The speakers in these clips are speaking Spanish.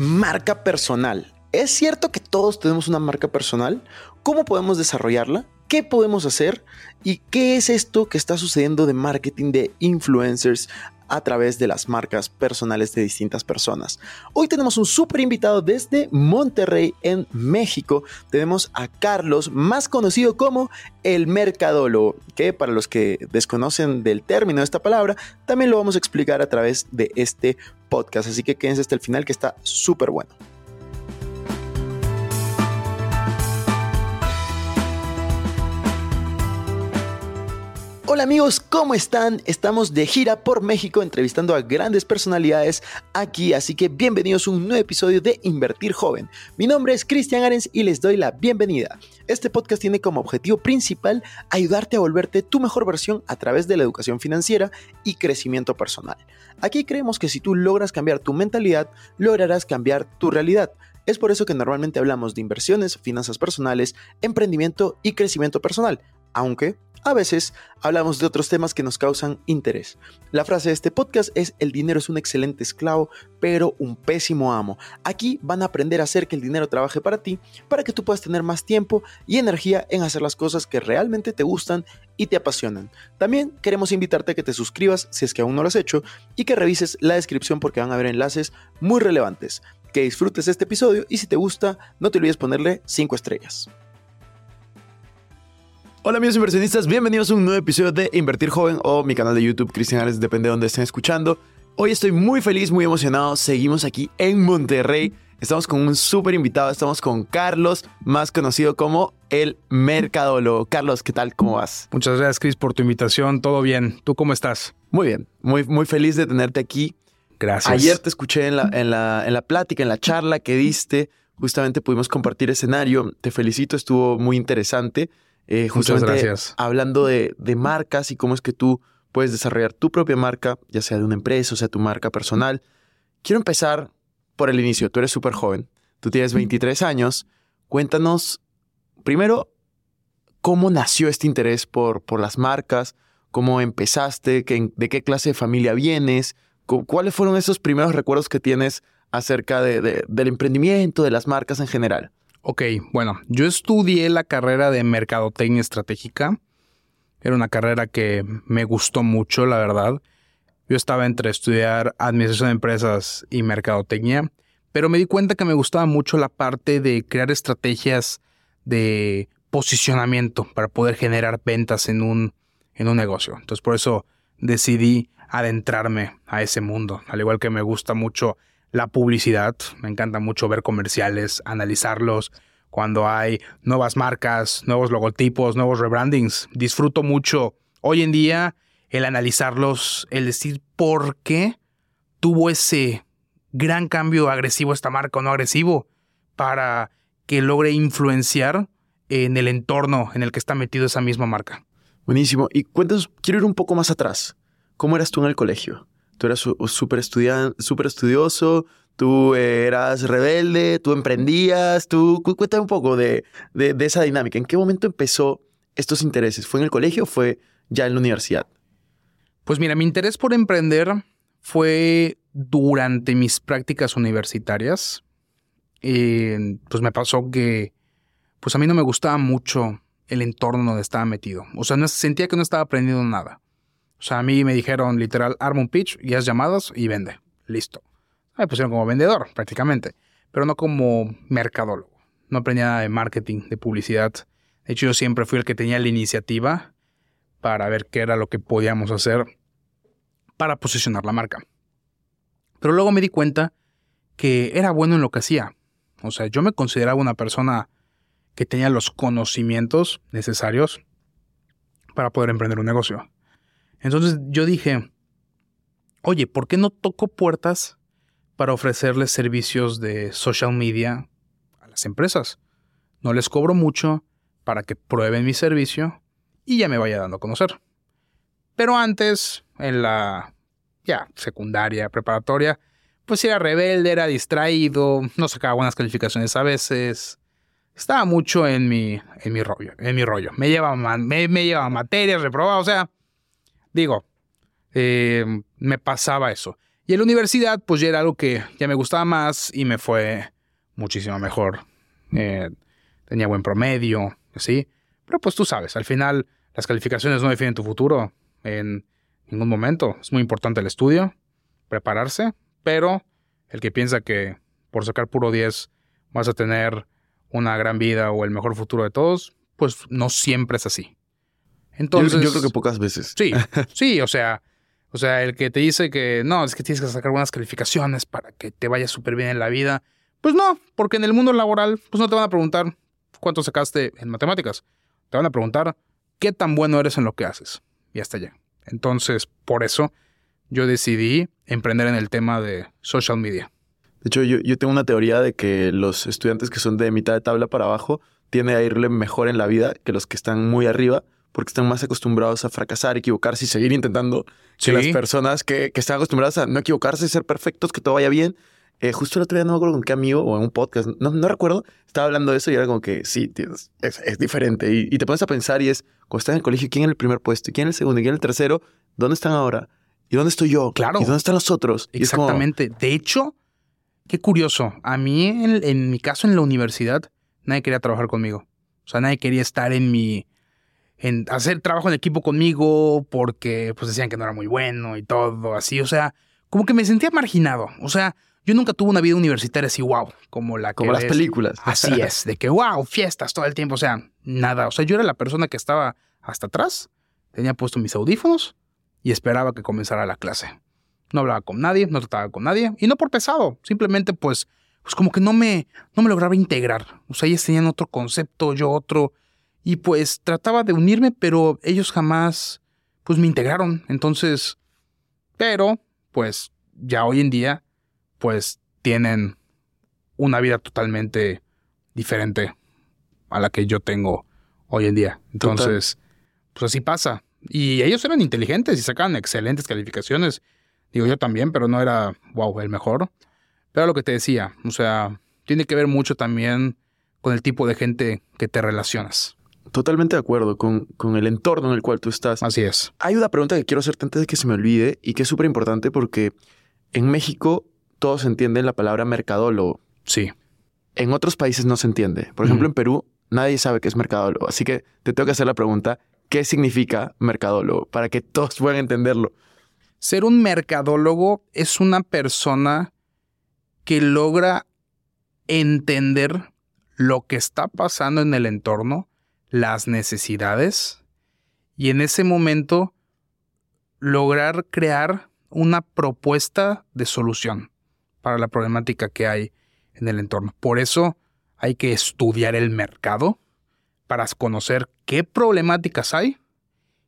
Marca personal. ¿Es cierto que todos tenemos una marca personal? ¿Cómo podemos desarrollarla? ¿Qué podemos hacer? ¿Y qué es esto que está sucediendo de marketing de influencers a través de las marcas personales de distintas personas. Hoy tenemos un súper invitado desde Monterrey, en México. Tenemos a Carlos, más conocido como el mercadólogo, que para los que desconocen del término de esta palabra, también lo vamos a explicar a través de este podcast. Así que quédense hasta el final que está súper bueno. Hola amigos, ¿cómo están? Estamos de gira por México entrevistando a grandes personalidades aquí, así que bienvenidos a un nuevo episodio de Invertir Joven. Mi nombre es Cristian Arens y les doy la bienvenida. Este podcast tiene como objetivo principal ayudarte a volverte tu mejor versión a través de la educación financiera y crecimiento personal. Aquí creemos que si tú logras cambiar tu mentalidad, lograrás cambiar tu realidad. Es por eso que normalmente hablamos de inversiones, finanzas personales, emprendimiento y crecimiento personal, aunque a veces hablamos de otros temas que nos causan interés. La frase de este podcast es el dinero es un excelente esclavo, pero un pésimo amo. Aquí van a aprender a hacer que el dinero trabaje para ti, para que tú puedas tener más tiempo y energía en hacer las cosas que realmente te gustan y te apasionan. También queremos invitarte a que te suscribas si es que aún no lo has hecho y que revises la descripción porque van a haber enlaces muy relevantes. Que disfrutes este episodio y si te gusta, no te olvides ponerle 5 estrellas. Hola amigos inversionistas, bienvenidos a un nuevo episodio de Invertir Joven o mi canal de YouTube Cristian depende de donde estén escuchando. Hoy estoy muy feliz, muy emocionado, seguimos aquí en Monterrey. Estamos con un súper invitado, estamos con Carlos, más conocido como el Mercadólogo. Carlos, ¿qué tal? ¿Cómo vas? Muchas gracias Chris por tu invitación, todo bien. ¿Tú cómo estás? Muy bien, muy, muy feliz de tenerte aquí. Gracias. Ayer te escuché en la, en, la, en la plática, en la charla que diste, justamente pudimos compartir escenario. Te felicito, estuvo muy interesante. Eh, Muchas gracias. hablando de, marcas y cómo es que tú puedes desarrollar tu propia marca, ya sea de una empresa o sea tu marca personal. Quiero empezar por el inicio. Tú eres súper joven, tú tienes 23 años. Cuéntanos primero cómo nació este interés por, por las marcas, cómo empezaste, de qué clase de familia vienes, cuáles fueron esos primeros recuerdos que tienes acerca del emprendimiento, de las marcas en general. Ok, bueno, yo estudié la carrera de Mercadotecnia Estratégica. Era una carrera que me gustó mucho, la verdad. Yo estaba entre estudiar Administración de Empresas y Mercadotecnia, pero me di cuenta que me gustaba mucho la parte de crear estrategias de posicionamiento para poder generar ventas en un, en un negocio. Entonces por eso decidí adentrarme a ese mundo, al igual que me gusta mucho la publicidad. Me encanta mucho ver comerciales, analizarlos. Cuando hay nuevas marcas, nuevos logotipos, nuevos rebrandings. Disfruto mucho hoy en día el analizarlos, el decir por qué tuvo ese gran cambio agresivo esta marca o no agresivo para que logre influenciar en el entorno en el que está metido esa misma marca. Buenísimo. Y cuéntanos, quiero ir un poco más atrás. ¿Cómo eras tú en el colegio? Tú eras súper estudioso, tú eras rebelde, tú emprendías, tú cuéntame un poco de, esa dinámica. ¿En qué momento empezó estos intereses? ¿Fue en el colegio o fue ya en la universidad? Pues mira, mi interés por emprender fue durante mis prácticas universitarias. pues me pasó que, pues a mí no me gustaba mucho el entorno donde estaba metido. O sea, no, sentía que no estaba aprendiendo nada. O sea, a mí me dijeron literal, arma un pitch, haz llamadas y vende. Listo. Me pusieron como vendedor, prácticamente, pero no como mercadólogo. No aprendí nada de marketing, de publicidad. De hecho, yo siempre fui el que tenía la iniciativa para ver qué era lo que podíamos hacer para posicionar la marca. Pero luego me di cuenta que era bueno en lo que hacía. O sea, yo me consideraba una persona que tenía los conocimientos necesarios para poder emprender un negocio. Entonces yo dije, oye, ¿por qué no toco puertas para ofrecerles servicios de social media a las empresas? No les cobro mucho para que prueben mi servicio y ya me vaya dando a conocer. Pero antes, en la ya secundaria, preparatoria, pues era rebelde, era distraído, no sacaba buenas calificaciones a veces. Estaba mucho en mi, en mi rollo, en mi rollo. Me llevaba, me, me llevaba materias, reprobaba, o sea, Digo, eh, me pasaba eso. Y en la universidad, pues ya era algo que ya me gustaba más y me fue muchísimo mejor. Eh, tenía buen promedio, así. Pero pues tú sabes, al final las calificaciones no definen tu futuro en ningún momento. Es muy importante el estudio, prepararse, pero el que piensa que por sacar puro 10 vas a tener una gran vida o el mejor futuro de todos, pues no siempre es así. Entonces, yo, creo que pocas veces. Sí, sí, o sea, o sea, el que te dice que no, es que tienes que sacar buenas calificaciones para que te vaya súper bien en la vida, pues no, porque en el mundo laboral, pues no te van a preguntar cuánto sacaste en matemáticas. Te van a preguntar qué tan bueno eres en lo que haces. Y hasta allá. Entonces, por eso yo decidí emprender en el tema de social media. De hecho, yo, tengo una teoría de que los estudiantes que son de mitad de tabla para abajo tienden a irle mejor en la vida que los que están muy arriba, porque están más acostumbrados a fracasar, equivocarse y seguir intentando que las personas que, están acostumbradas a no equivocarse, ser perfectos, que todo vaya bien. Eh, justo el otro día no me acuerdo con qué amigo o en un podcast, no, no recuerdo, estaba hablando de eso y era como que sí, es, diferente. Y, y, te pones a pensar y es, cuando estás en el colegio, ¿quién es el primer puesto? ¿Quién es el segundo? ¿Quién es el tercero? ¿Dónde están ahora? ¿Y dónde estoy yo? Claro. ¿Y dónde están los otros? Exactamente. De hecho, Qué curioso. A mí, en, mi caso, en la universidad, nadie quería trabajar conmigo. O sea, nadie quería estar en mi. En hacer trabajo en equipo conmigo porque pues decían que no era muy bueno y todo así. O sea, como que me sentía marginado. O sea, yo nunca tuve una vida universitaria así, wow, como la que. Como las películas. Así es, de que wow, fiestas todo el tiempo. O sea, nada. O sea, yo era la persona que estaba hasta atrás, tenía puesto mis audífonos y esperaba que comenzara la clase no hablaba con nadie, no trataba con nadie, y no por pesado, simplemente pues, pues como que no me, no me lograba integrar. O sea, ellos tenían otro concepto, yo otro, y pues trataba de unirme, pero ellos jamás, pues me integraron. Entonces, pero, pues ya hoy en día, pues tienen una vida totalmente diferente a la que yo tengo hoy en día. Entonces, pues así pasa. Y ellos eran inteligentes y sacaban excelentes calificaciones. Digo, yo también, pero no era, wow, el mejor. Pero lo que te decía, o sea, tiene que ver mucho también con el tipo de gente que te relacionas. Totalmente de acuerdo con, con el entorno en el cual tú estás. Así es. Hay una pregunta que quiero hacerte antes de que se me olvide y que es súper importante porque en México todos entienden la palabra mercadólogo. Sí. En otros países no se entiende. Por ejemplo, en Perú nadie sabe qué es mercadólogo. Así que te tengo que hacer la pregunta, ¿qué significa mercadólogo? Para que todos puedan entenderlo. Ser un mercadólogo es una persona que logra entender lo que está pasando en el entorno, las necesidades, y en ese momento lograr crear una propuesta de solución para la problemática que hay en el entorno. Por eso hay que estudiar el mercado para conocer qué problemáticas hay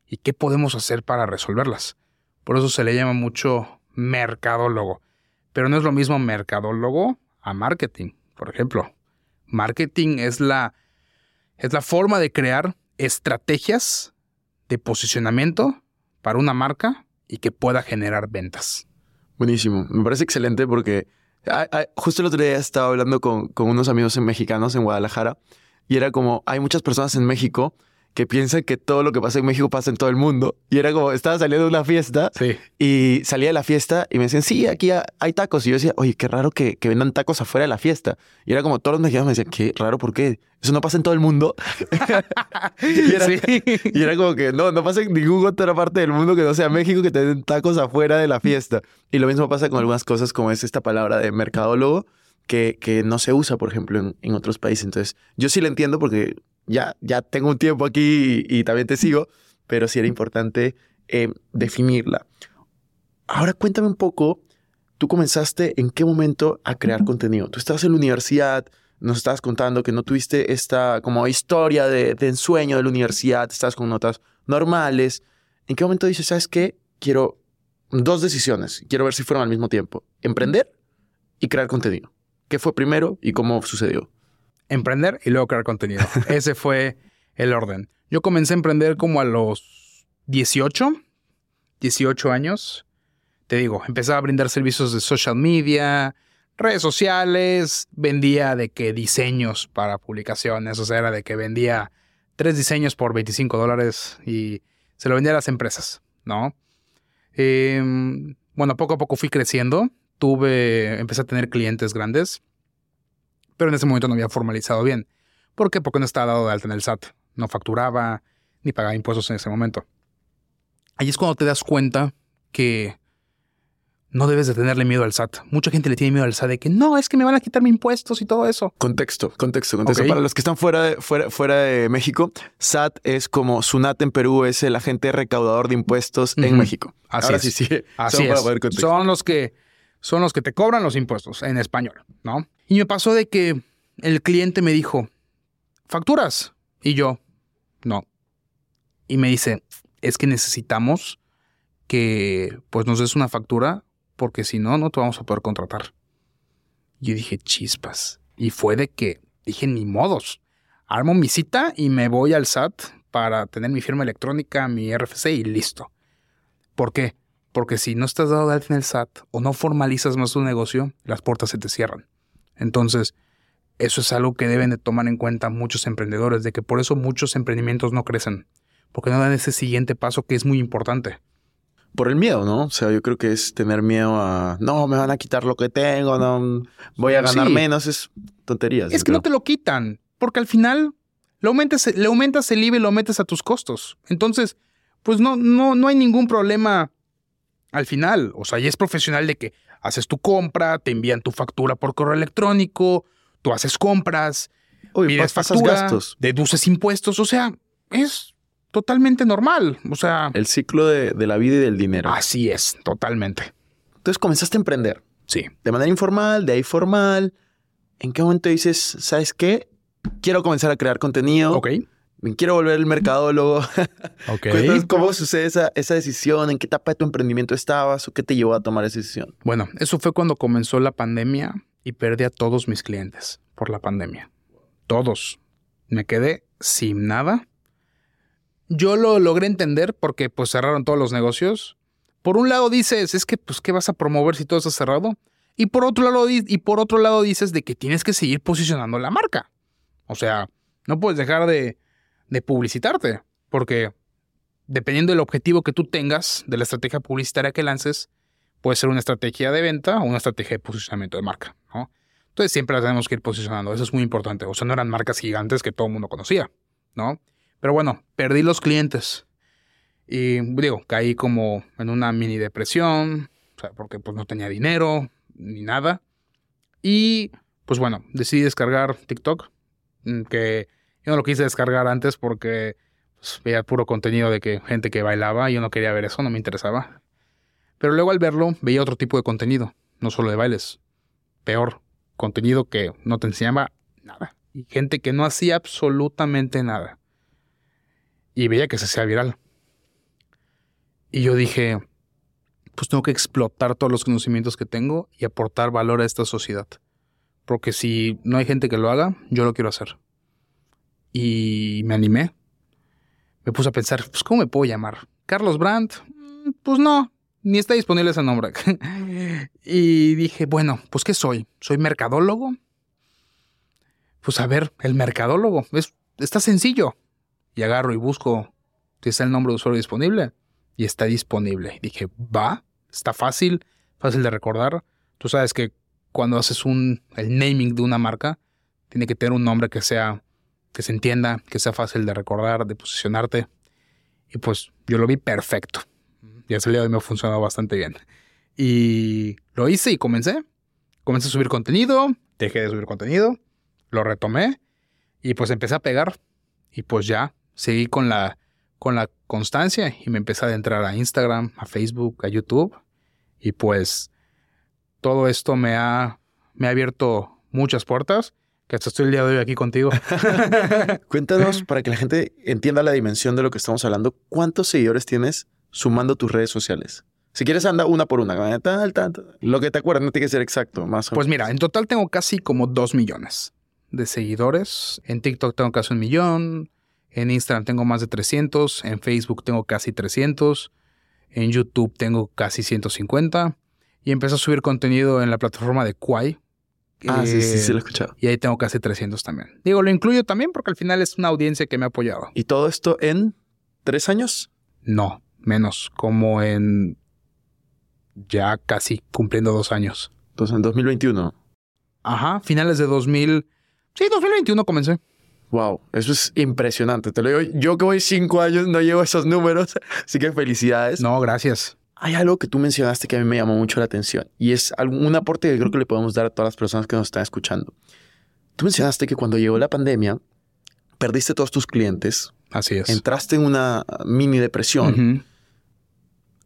y qué podemos hacer para resolverlas. Por eso se le llama mucho mercadólogo. Pero no es lo mismo mercadólogo a marketing, por ejemplo. Marketing es la, es la forma de crear estrategias de posicionamiento para una marca y que pueda generar ventas. Buenísimo. Me parece excelente porque justo el otro día estaba hablando con, unos amigos mexicanos en Guadalajara y era como, hay muchas personas en México que piensa que todo lo que pasa en México pasa en todo el mundo. Y era como, estaba saliendo de una fiesta y salía de la fiesta y me decían, sí, aquí hay tacos. Y yo decía, oye, qué raro que, que vendan tacos afuera de la fiesta. Y era como, todos los mexicanos me decían, qué raro, ¿por qué? Eso no pasa en todo el mundo. y, era, y, era, como que no, no pasa en ninguna otra parte del mundo que no sea México que te den tacos afuera de la fiesta. Y lo mismo pasa con algunas cosas como es esta palabra de mercadólogo. Que, que no se usa, por ejemplo, en, en otros países. Entonces, yo sí la entiendo porque ya, ya tengo un tiempo aquí y, también te sigo, pero sí era importante eh, definirla. Ahora cuéntame un poco, tú comenzaste en qué momento a crear contenido. Tú estabas en la universidad, nos estabas contando que no tuviste esta como historia de, de ensueño de la universidad, estás con notas normales. ¿En qué momento dices, sabes qué? Quiero dos decisiones, quiero ver si fueron al mismo tiempo, emprender y crear contenido. ¿Qué fue primero y cómo sucedió? Emprender y luego crear contenido. Ese fue el orden. Yo comencé a emprender como a los 18, 18 años. Te digo, empezaba a brindar servicios de social media, redes sociales, vendía de que diseños para publicaciones, o sea, era de que vendía tres diseños por 25 dólares y se lo vendía a las empresas, ¿no? Em, bueno, poco a poco fui creciendo. Tuve, empecé a tener clientes grandes, pero en ese momento no había formalizado bien. ¿Por qué? Porque no estaba dado de alta en el SAT. No facturaba ni pagaba impuestos en ese momento. Ahí es cuando te das cuenta que no debes de tenerle miedo al SAT. Mucha gente le tiene miedo al SAT de que no, es que me van a quitar mis impuestos y todo eso. Contexto, contexto, contexto. Para los que están fuera de, fuera, fuera de México, SAT es como SUNAT en Perú, es el agente recaudador de impuestos en México. Así es. sí, Así es. Son los que son los que te cobran los impuestos en español, ¿no? Y me pasó de que el cliente me dijo, ¿facturas? Y yo, no. Y me dice, es que necesitamos que pues nos des una factura porque si no, no te vamos a poder contratar. Yo dije, chispas. Y fue de que dije, ni modos. Armo mi cita y me voy al SAT para tener mi firma electrónica, mi RFC y listo. ¿Por qué? Porque si no estás dado de alta en el SAT o no formalizas más tu negocio, las puertas se te cierran. Entonces, eso es algo que deben de tomar en cuenta muchos emprendedores, de que por eso muchos emprendimientos no crecen, porque no dan ese siguiente paso que es muy importante por el miedo, ¿no? O sea, yo creo que es tener miedo a, no, me van a quitar lo que tengo, no, voy a ganar menos, es tonterías. Es que no te lo quitan, porque al final le aumentas, le aumentas el IVA y lo metes a tus costos. Entonces, pues no, no, no hay ningún problema al final. O sea, ya es profesional de que haces tu compra, te envían tu factura por correo electrónico, tú haces compras, Uy, pides factura, gastos. deduces impuestos, o sea, es totalmente normal. O sea. El ciclo de, la vida y del dinero. Así es, totalmente. Entonces comenzaste a emprender. Sí. De manera informal, de ahí formal. ¿En qué momento dices, sabes qué? Quiero comenzar a crear contenido. Ok. Quiero volver el mercadólogo. Ok. Entonces, ¿cómo sucede esa, esa decisión? ¿En qué etapa de tu emprendimiento estabas? ¿O qué te llevó a tomar esa decisión? Bueno, eso fue cuando comenzó la pandemia y perdí a todos mis clientes por la pandemia. Todos. Me quedé sin nada yo lo logré entender porque pues cerraron todos los negocios. Por un lado dices, es que pues qué vas a promover si todo está cerrado? Y por otro lado y por otro lado dices de que tienes que seguir posicionando la marca. O sea, no puedes dejar de, de publicitarte, porque dependiendo del objetivo que tú tengas, de la estrategia publicitaria que lances, puede ser una estrategia de venta o una estrategia de posicionamiento de marca, ¿no? Entonces siempre la tenemos que ir posicionando, eso es muy importante. O sea, no eran marcas gigantes que todo el mundo conocía, ¿no? Pero bueno, perdí los clientes. Y digo, caí como en una mini depresión, porque pues no tenía dinero ni nada. Y pues bueno, decidí descargar TikTok, mm, que yo no lo quise descargar antes porque pues, veía puro contenido de que gente que bailaba y yo no quería ver eso, no me interesaba. Pero luego al verlo veía otro tipo de contenido, no solo de bailes, peor, contenido que no te enseñaba nada. Y gente que no hacía absolutamente nada y veía que se hacía viral. Y yo dije, pues tengo que explotar todos los conocimientos que tengo y aportar valor a esta sociedad. Porque si no hay gente que lo haga, yo lo quiero hacer. Y me animé. Me puse a pensar, pues ¿cómo me puedo llamar? ¿Carlos Brandt? Mm, pues no, ni está disponible ese nombre. y dije, bueno, pues ¿qué soy? ¿Soy mercadólogo? Pues a ver, el mercadólogo. Es, está sencillo y agarro y busco si está el nombre de usuario disponible y está disponible. dije, va, está fácil, fácil de recordar. Tú sabes que cuando haces un, el naming de una marca, tiene que tener un nombre que sea, que se entienda, que sea fácil de recordar, de posicionarte. Y pues yo lo vi perfecto. Y ese día de hoy me ha funcionado bastante bien. Y lo hice y comencé. Comencé a subir contenido, dejé de subir contenido, lo retomé y pues empecé a pegar. Y pues ya seguí con la, con la constancia y me empecé a adentrar a Instagram, a Facebook, a YouTube. Y pues todo esto me ha, me ha abierto muchas puertas, que hasta estoy el día de hoy aquí contigo. Cuéntanos, para que la gente entienda la dimensión de lo que estamos hablando, ¿cuántos seguidores tienes sumando tus redes sociales? Si quieres, anda una por una. Lo que te acuerdas, no tiene que ser exacto, más Pues mira, en total tengo casi como dos millones de seguidores. En TikTok tengo casi un millón. En Instagram tengo más de 300, en Facebook tengo casi 300, en YouTube tengo casi 150 y empecé a subir contenido en la plataforma de Quai. Ah, sí, sí, sí, lo he escuchado. Y ahí tengo casi 300 también. Digo, lo incluyo también porque al final es una audiencia que me ha apoyado. ¿Y todo esto en tres años? No, menos, como en ya casi cumpliendo dos años. Entonces, en 2021. Ajá, finales de 2000. Sí, 2021 comencé. Wow, eso es impresionante. Te lo digo, yo que voy cinco años no llevo esos números, así que felicidades. No, gracias. Hay algo que tú mencionaste que a mí me llamó mucho la atención y es un aporte que creo que le podemos dar a todas las personas que nos están escuchando. Tú mencionaste que cuando llegó la pandemia, perdiste todos tus clientes. Así es. Entraste en una mini depresión.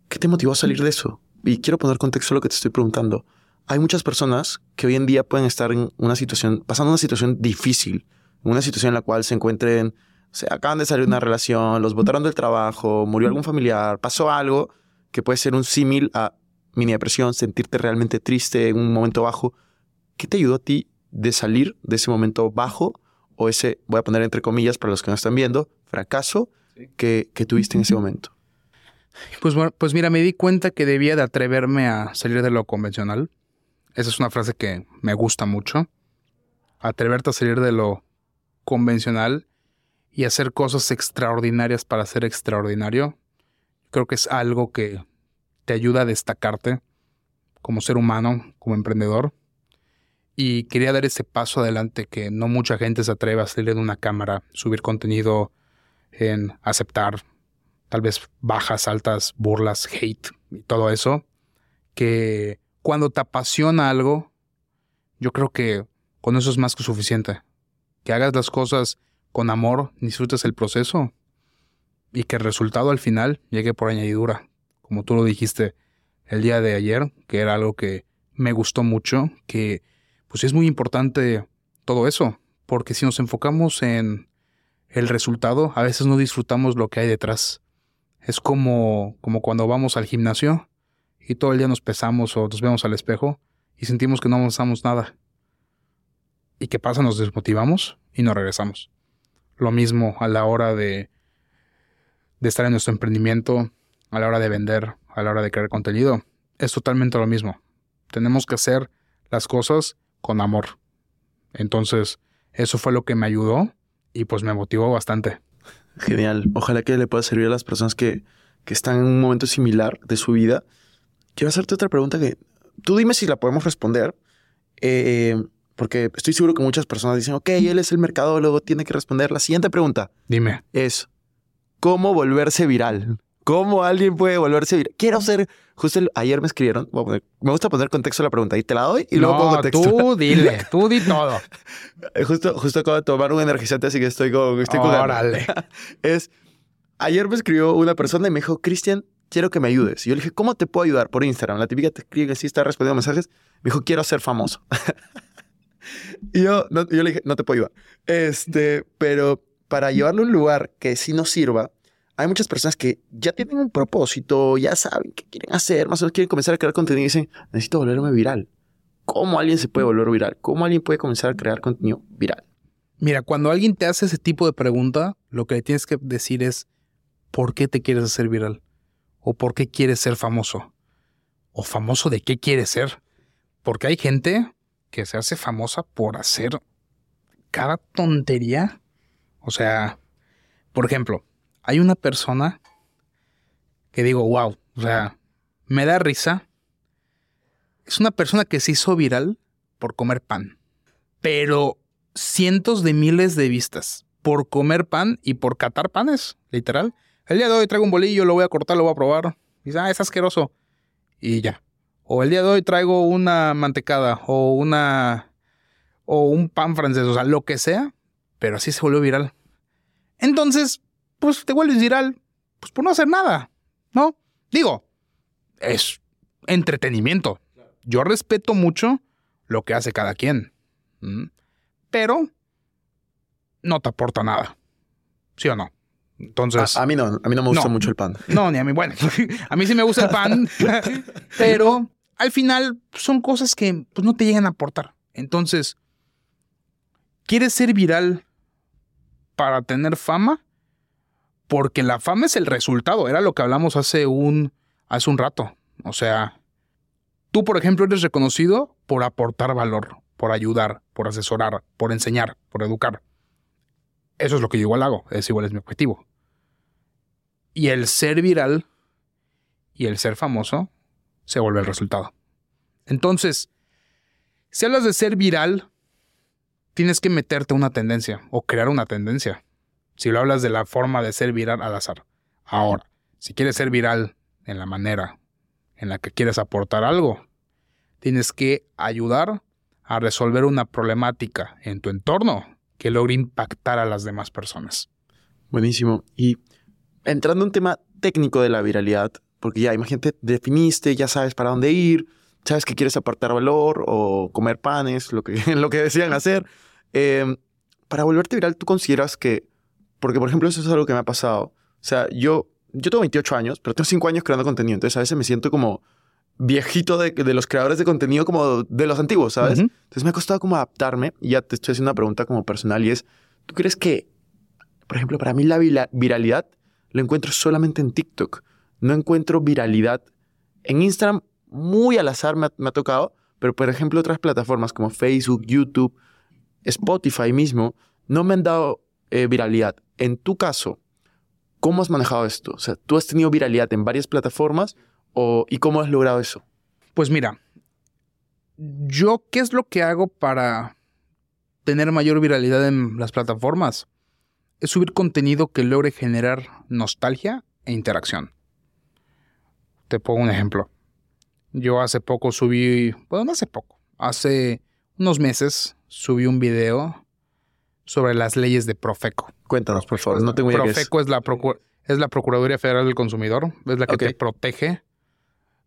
¿Qué te motivó a salir de eso? Y quiero poner contexto a lo que te estoy preguntando. Hay muchas personas que hoy en día pueden estar en una situación, pasando una situación difícil, una situación en la cual se encuentren, se acaban de salir de una relación, los botaron del trabajo, murió algún familiar, pasó algo que puede ser un símil a mini depresión, sentirte realmente triste en un momento bajo. ¿Qué te ayudó a ti de salir de ese momento bajo o ese, voy a poner entre comillas para los que no están viendo, fracaso que, que tuviste en ese momento? Pues, pues mira, me di cuenta que debía de atreverme a salir de lo convencional. Esa es una frase que me gusta mucho. Atreverte a salir de lo convencional y hacer cosas extraordinarias para ser extraordinario. Creo que es algo que te ayuda a destacarte como ser humano, como emprendedor. Y quería dar ese paso adelante que no mucha gente se atreve a salir de una cámara, subir contenido en aceptar tal vez bajas, altas, burlas, hate y todo eso, que cuando te apasiona algo, yo creo que con eso es más que suficiente. Que hagas las cosas con amor, disfrutes el proceso y que el resultado al final llegue por añadidura. Como tú lo dijiste el día de ayer, que era algo que me gustó mucho, que pues es muy importante todo eso, porque si nos enfocamos en el resultado, a veces no disfrutamos lo que hay detrás. Es como, como cuando vamos al gimnasio y todo el día nos pesamos o nos vemos al espejo y sentimos que no avanzamos nada. ¿Y qué pasa? Nos desmotivamos y nos regresamos. Lo mismo a la hora de, de estar en nuestro emprendimiento, a la hora de vender, a la hora de crear contenido. Es totalmente lo mismo. Tenemos que hacer las cosas con amor. Entonces, eso fue lo que me ayudó y pues me motivó bastante. Genial. Ojalá que le pueda servir a las personas que, que están en un momento similar de su vida. Quiero hacerte otra pregunta que tú dime si la podemos responder. Eh, porque estoy seguro que muchas personas dicen, ok, él es el mercadólogo, tiene que responder. La siguiente pregunta. Dime. Es, ¿cómo volverse viral? ¿Cómo alguien puede volverse viral? Quiero ser, justo ayer me escribieron, me gusta poner contexto a la pregunta y te la doy y luego pongo contexto. tú dile, tú di todo. justo, justo acabo de tomar un energizante, así que estoy con, estoy Órale. es, ayer me escribió una persona y me dijo, Cristian, quiero que me ayudes. Y yo le dije, ¿cómo te puedo ayudar? Por Instagram. La típica te escribe así, está respondiendo mensajes. Me dijo, quiero ser famoso. y yo, yo le dije, no te puedo ayudar. Este, pero para llevarlo a un lugar que sí nos sirva, hay muchas personas que ya tienen un propósito, ya saben qué quieren hacer, más o menos quieren comenzar a crear contenido y dicen, necesito volverme viral. ¿Cómo alguien se puede volver viral? ¿Cómo alguien puede comenzar a crear contenido viral? Mira, cuando alguien te hace ese tipo de pregunta, lo que le tienes que decir es, ¿por qué te quieres hacer viral? ¿O por qué quieres ser famoso? ¿O famoso de qué quieres ser? Porque hay gente que se hace famosa por hacer cada tontería. O sea, por ejemplo, hay una persona que digo, wow, o sea, me da risa. Es una persona que se hizo viral por comer pan, pero cientos de miles de vistas por comer pan y por catar panes, literal. El día de hoy traigo un bolillo, lo voy a cortar, lo voy a probar. Y dice, ah, es asqueroso. Y ya. O el día de hoy traigo una mantecada o una o un pan francés, o sea, lo que sea, pero así se volvió viral. Entonces, pues te vuelves viral, pues por no hacer nada, ¿no? Digo, es entretenimiento. Yo respeto mucho lo que hace cada quien, pero no te aporta nada, ¿sí o no? Entonces. A, mí no, a mí no me gusta mucho el pan. No, ni a mí. Bueno, a mí sí me gusta el pan, pero al final son cosas que pues, no te llegan a aportar. Entonces, ¿quieres ser viral para tener fama? Porque la fama es el resultado, era lo que hablamos hace un, hace un rato. O sea, tú, por ejemplo, eres reconocido por aportar valor, por ayudar, por asesorar, por enseñar, por educar. Eso es lo que yo igual hago, es igual es mi objetivo. Y el ser viral y el ser famoso se vuelve el resultado. Entonces, si hablas de ser viral, tienes que meterte una tendencia o crear una tendencia. Si lo hablas de la forma de ser viral al azar. Ahora, si quieres ser viral en la manera en la que quieres aportar algo, tienes que ayudar a resolver una problemática en tu entorno que logre impactar a las demás personas. Buenísimo. Y entrando en un tema técnico de la viralidad, porque ya imagínate, definiste, ya sabes para dónde ir, sabes que quieres aportar valor o comer panes, lo que, lo que decían hacer. Em, para volverte viral, ¿tú consideras que, porque por ejemplo eso es algo que me ha pasado, o sea, yo, yo tengo 28 años, pero tengo 5 años creando contenido, entonces a veces me siento como viejito de, de los creadores de contenido como de los antiguos, ¿sabes? Entonces me ha costado como adaptarme y ya te estoy haciendo una pregunta como personal y es, ¿tú crees que, por ejemplo, para mí la viralidad lo encuentro solamente en TikTok? No encuentro viralidad en Instagram, muy al azar me ha, tocado, pero por ejemplo otras plataformas como Facebook, YouTube, Spotify mismo, no me han dado eh, viralidad. En tu caso, ¿cómo has manejado esto? O sea, ¿tú has tenido viralidad en varias plataformas ¿Y cómo has logrado eso? Pues mira, yo, ¿qué es lo que hago para tener mayor viralidad en las plataformas? Es subir contenido que logre generar nostalgia e interacción. Te pongo un ejemplo. Yo hace poco subí, bueno, no hace poco, hace unos meses subí un video sobre las leyes de Profeco. Cuéntanos, por favor, no tengo idea Profeco es, la es la Procuraduría Federal del Consumidor, es la que te protege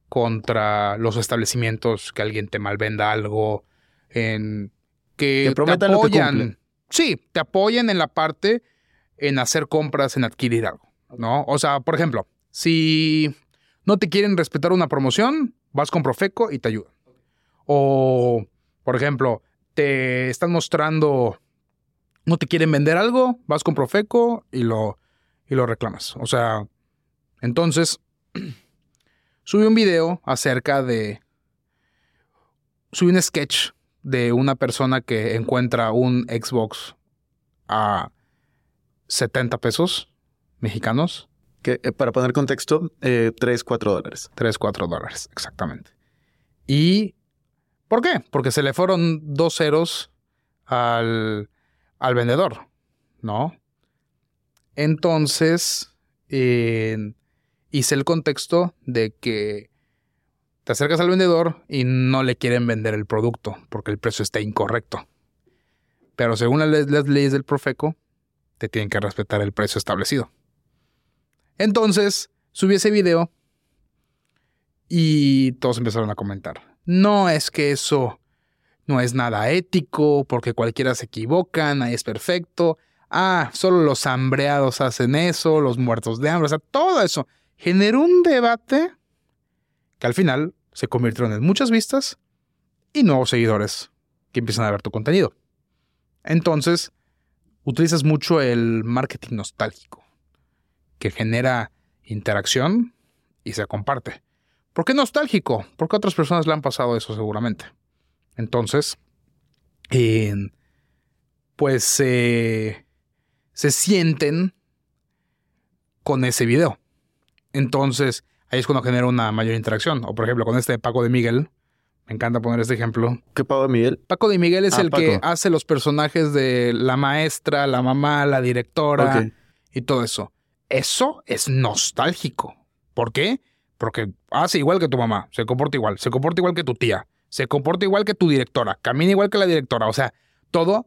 contra los establecimientos que alguien te malvenda algo, en que te apoyan. sí, te apoyan en la parte en hacer compras, en adquirir algo, ¿no? O sea, por ejemplo, si no te quieren respetar una promoción, vas con Profeco y te ayudan. O, por ejemplo, te están mostrando, no te quieren vender algo, vas con Profeco y lo, y lo reclamas. O sea, entonces subí un video acerca de... Subí un sketch de una persona que encuentra un Xbox a 70 pesos mexicanos. Que, eh, para poner contexto, eh, 3, 4 dólares. 3, 4 dólares, exactamente. ¿Y por qué? Porque se le fueron dos ceros al, al vendedor, ¿no? Entonces, hice el contexto de que te acercas al vendedor y no le quieren vender el producto porque el precio está incorrecto. Pero según las, leyes del Profeco, te tienen que respetar el precio establecido. Entonces, subí ese video y todos empezaron a comentar. No es que eso no es nada ético, porque cualquiera se equivoca, nadie es perfecto. Ah, solo los hambreados hacen eso, los muertos de hambre, o sea, todo eso generó un debate que al final se convirtieron en muchas vistas y nuevos seguidores que empiezan a ver tu contenido. Entonces, utilizas mucho el marketing nostálgico, que genera interacción y se comparte. ¿Por qué nostálgico? Porque otras personas le han pasado eso seguramente. Entonces, pues se sienten con ese video. Entonces, ahí es cuando genera una mayor interacción. O por ejemplo, con este Paco de Miguel. Me encanta poner este ejemplo. ¿Qué Paco de Miguel? Paco de Miguel es ah, el que hace los personajes de la maestra, la mamá, la directora y todo eso. Eso es nostálgico. ¿Por qué? Porque hace igual que tu mamá, se comporta igual, se comporta igual que tu tía, se comporta igual que tu directora, camina igual que la directora. O sea, todo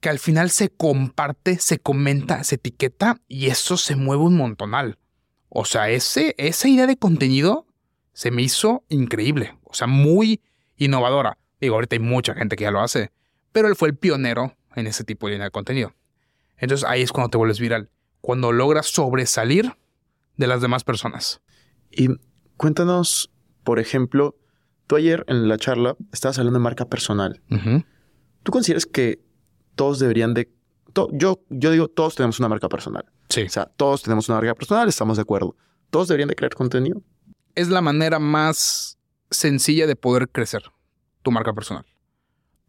que al final se comparte, se comenta, se etiqueta y eso se mueve un montonal. O sea, ese, esa idea de contenido se me hizo increíble. O sea, muy innovadora. Digo, ahorita hay mucha gente que ya lo hace, pero él fue el pionero en ese tipo de línea de contenido. Entonces ahí es cuando te vuelves viral, cuando logras sobresalir de las demás personas. Y cuéntanos, por ejemplo, tú ayer en la charla estabas hablando de marca personal. ¿Tú consideras que todos deberían de... yo, yo digo, todos tenemos una marca personal. Sí. O sea, todos tenemos una marca personal, estamos de acuerdo. Todos deberían de crear contenido. Es la manera más sencilla de poder crecer tu marca personal.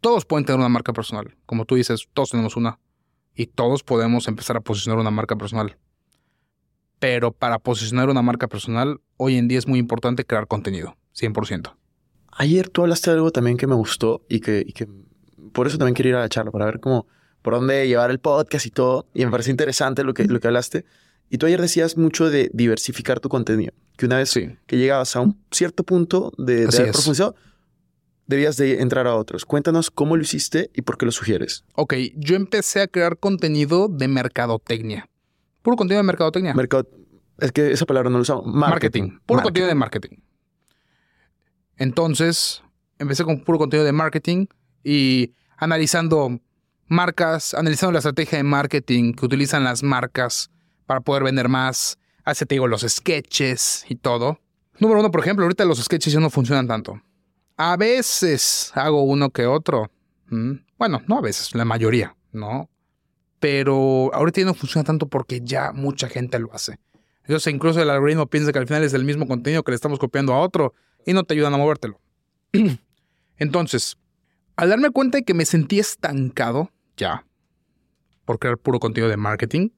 Todos pueden tener una marca personal. Como tú dices, todos tenemos una. Y todos podemos empezar a posicionar una marca personal. Pero para posicionar una marca personal, hoy en día es muy importante crear contenido. 100%. Ayer tú hablaste de algo también que me gustó y que, y que por eso también quiero ir a la charla, para ver cómo, por dónde llevar el podcast y todo. Y me pareció interesante lo que, lo que hablaste. Y tú ayer decías mucho de diversificar tu contenido. Que una vez Sí. que llegabas a un cierto punto de, de debías de entrar a otros. Cuéntanos cómo lo hiciste y por qué lo sugieres. Ok, yo empecé a crear contenido de mercadotecnia. Puro contenido de mercadotecnia. Mercado... Es que esa palabra no la usamos. marketing. Puro Marketing. contenido de marketing. Entonces, empecé con puro contenido de marketing y analizando marcas, analizando la estrategia de marketing que utilizan las marcas para poder vender más. Así te digo, los sketches y todo. Número uno, por ejemplo, ahorita los sketches ya no funcionan tanto. A veces hago uno que otro. ¿m? Bueno, no a veces, la mayoría, ¿no? Pero ahorita ya no funciona tanto porque ya mucha gente lo hace. Entonces, incluso el algoritmo piensa que al final es el mismo contenido que le estamos copiando a otro y no te ayudan a movértelo. Entonces, al darme cuenta de que me sentí estancado ya por crear puro contenido de marketing,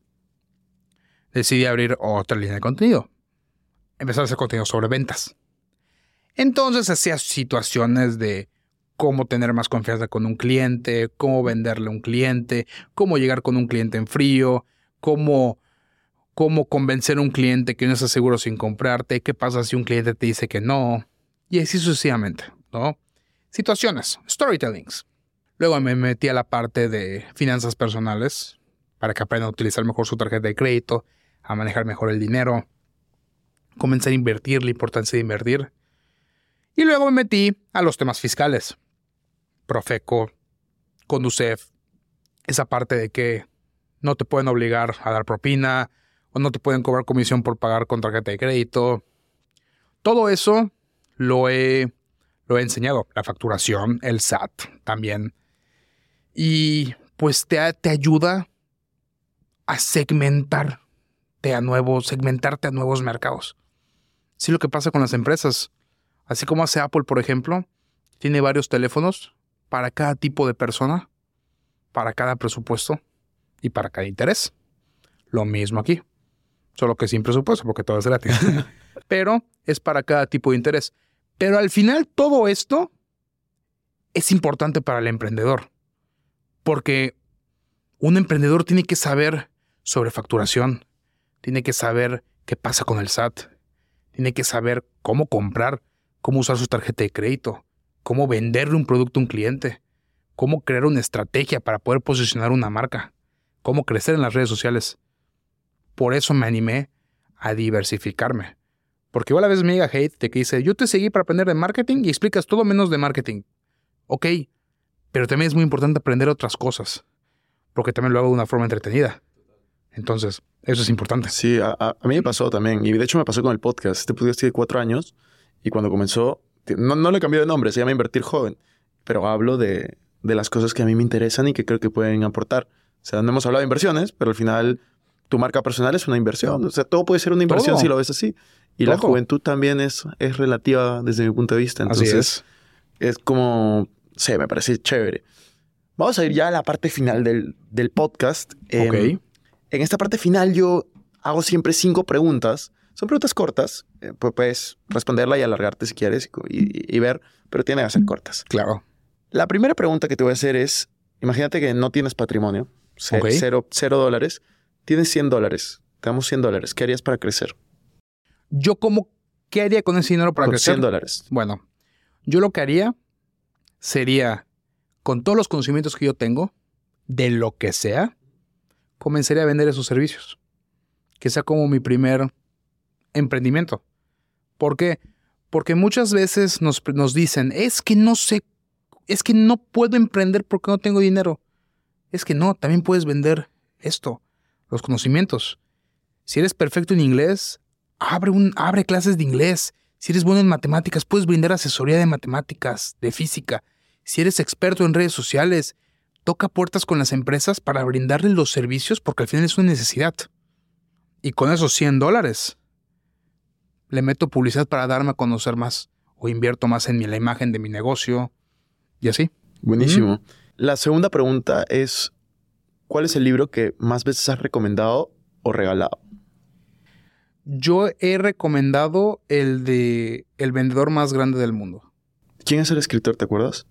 decidí abrir otra línea de contenido. Empezar a hacer contenido sobre ventas. Entonces hacía situaciones de cómo tener más confianza con un cliente, cómo venderle a un cliente, cómo llegar con un cliente en frío, cómo, cómo convencer a un cliente que no está seguro sin comprarte, qué pasa si un cliente te dice que no, y así sucesivamente, ¿no? Situaciones, storytellings. Luego me metí a la parte de finanzas personales para que aprendan a utilizar mejor su tarjeta de crédito, a manejar mejor el dinero, comencé a invertir, la importancia de invertir. Y luego me metí a los temas fiscales. Profeco, Conducef, esa parte de que no te pueden obligar a dar propina o no te pueden cobrar comisión por pagar con tarjeta de crédito. Todo eso lo he, lo he enseñado. La facturación, el SAT también. Y pues te, te ayuda a segmentarte a nuevos, segmentarte a nuevos mercados. Sí, lo que pasa con las empresas. Así como hace Apple, por ejemplo, tiene varios teléfonos para cada tipo de persona, para cada presupuesto y para cada interés. Lo mismo aquí. Solo que sin presupuesto, porque todo es gratis. Pero es para cada tipo de interés. Pero al final todo esto es importante para el emprendedor. Porque un emprendedor tiene que saber sobre facturación, tiene que saber qué pasa con el SAT, tiene que saber cómo comprar, cómo usar su tarjeta de crédito, cómo venderle un producto a un cliente, cómo crear una estrategia para poder posicionar una marca, cómo crecer en las redes sociales. Por eso me animé a diversificarme. Porque igual a veces me llega hate de que dice, yo te seguí para aprender de marketing y explicas todo menos de marketing. Ok, pero también es muy importante aprender otras cosas, porque también lo hago de una forma entretenida. Entonces, eso es importante. Sí, a, a- mí me pasó también. Y de hecho me pasó con el podcast. Este podcast tiene cuatro años. Y cuando comenzó, no, no le cambié de nombre, se llama Invertir Joven. Pero hablo de, de las cosas que a mí me interesan y que creo que pueden aportar. O sea, no hemos hablado de inversiones, pero al final tu marca personal es una inversión. O sea, todo puede ser una inversión Todo. si lo ves así. Y la juventud también es, es relativa desde mi punto de vista. Entonces, Así es. es como, sí, me parece chévere. Vamos a ir ya a la parte final del, del podcast. Ok. En esta parte final yo hago siempre cinco preguntas. Son preguntas cortas. eh, pu- puedes responderla y alargarte si quieres y, y- y ver, pero tienen que ser cortas. Claro. La primera pregunta que te voy a hacer es, imagínate que no tienes patrimonio, cero dólares, tienes 100 dólares, te damos 100 dólares, ¿qué harías para crecer? Yo como, ¿qué haría con ese dinero para Con crecer? 100 dólares. Bueno, yo lo que haría sería, con todos los conocimientos que yo tengo, de lo que sea, comenzaría a vender esos servicios. Que sea como mi primer emprendimiento. ¿Por qué? Porque muchas veces nos, nos dicen, es que no sé, es que no puedo emprender porque no tengo dinero. Es que no, también puedes vender esto, los conocimientos. Si eres perfecto en inglés, abre, un, abre clases de inglés. Si eres bueno en matemáticas, puedes brindar asesoría de matemáticas, de física. Si eres experto en redes sociales, toca puertas con las empresas para brindarles los servicios porque al final es una necesidad. Y con esos 100 dólares, le meto publicidad para darme a conocer más o invierto más en mi- la imagen de mi negocio y así. Buenísimo. La segunda pregunta es, ¿cuál es el libro que más veces has recomendado o regalado? Yo he recomendado el de El vendedor más grande del mundo. ¿Quién es el escritor, te acuerdas?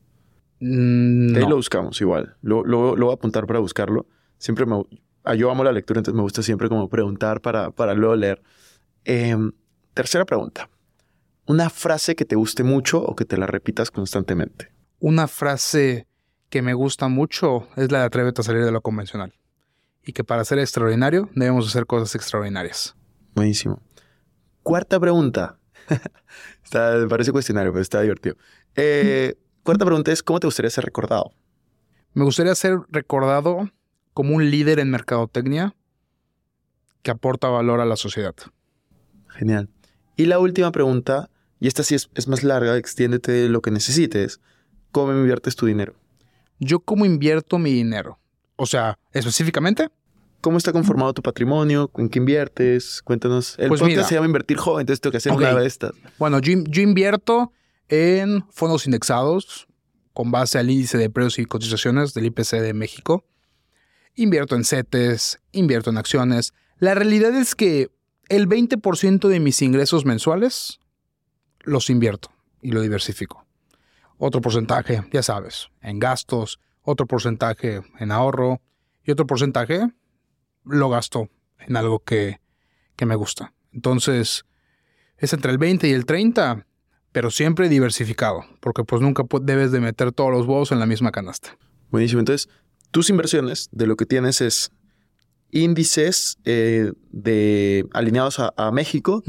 Mm, Ahí no. lo buscamos igual. Lo, lo- lo voy a apuntar para buscarlo. Siempre me... ah, Yo amo la lectura, entonces me gusta siempre como preguntar para, para luego leer. Em, tercera pregunta. Una frase que te guste mucho o que te la repitas constantemente. Una frase que me gusta mucho es la de atrévete a salir de lo convencional. Y que para ser extraordinario debemos hacer cosas extraordinarias. Buenísimo. Cuarta pregunta. está, parece cuestionario, pero está divertido. Eh, cuarta pregunta es, ¿cómo te gustaría ser recordado? Me gustaría ser recordado como un líder en mercadotecnia que aporta valor a la sociedad. Genial. Y la última pregunta, y esta sí es, es más larga, extiéndete lo que necesites. ¿Cómo inviertes tu dinero? Yo cómo invierto mi dinero. O sea, específicamente, ¿Cómo está conformado tu patrimonio? ¿En qué inviertes? Cuéntanos. El Pues podcast mira. se llama Invertir Joven, entonces tengo que hacer Ok. una de estas. bueno, yo, yo invierto en fondos indexados con base al índice de precios y cotizaciones del IPC de México. Invierto en CETES, invierto en acciones. La realidad es que el 20% de mis ingresos mensuales los invierto y lo diversifico. Otro porcentaje, ya sabes, en gastos, otro porcentaje en ahorro y otro porcentaje lo gasto en algo que, que me gusta. Entonces, es entre el 20 y el 30, pero siempre diversificado, porque pues nunca debes de meter todos los huevos en la misma canasta. Buenísimo. Entonces, tus inversiones de lo que tienes es índices eh, de alineados a, a México,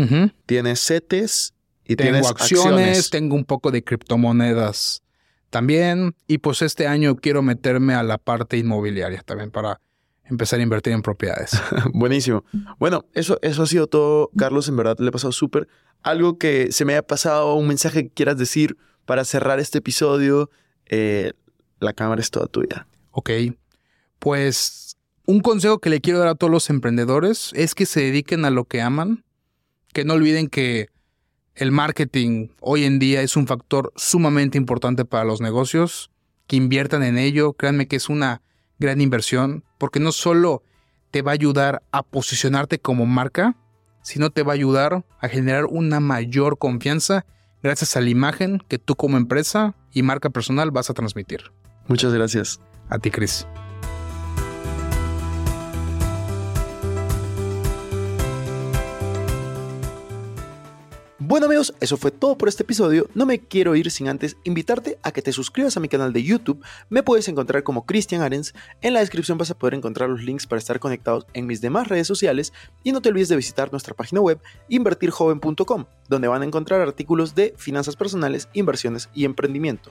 tienes CETES y Tengo tienes acciones, acciones. tengo un poco de criptomonedas también, y pues este año quiero meterme a la parte inmobiliaria también para empezar a invertir en propiedades. Buenísimo. Bueno, eso, eso ha sido todo, Carlos. En verdad le he pasado súper. Algo que se me haya pasado, un mensaje que quieras decir para cerrar este episodio. Eh, la cámara es toda tuya. Ok, pues un consejo que le quiero dar a todos los emprendedores es que se dediquen a lo que aman, que no olviden que el marketing hoy en día es un factor sumamente importante para los negocios, que inviertan en ello, créanme que es una gran inversión, porque no solo te va a ayudar a posicionarte como marca, sino te va a ayudar a generar una mayor confianza gracias a la imagen que tú como empresa y marca personal vas a transmitir. Muchas gracias. A ti, Chris. Bueno amigos, eso fue todo por este episodio. No me quiero ir sin antes invitarte a que te suscribas a mi canal de YouTube. Me puedes encontrar como Christian Arens. En la descripción vas a poder encontrar los links para estar conectados en mis demás redes sociales. Y no te olvides de visitar nuestra página web invertirjoven.com, donde van a encontrar artículos de finanzas personales, inversiones y emprendimiento.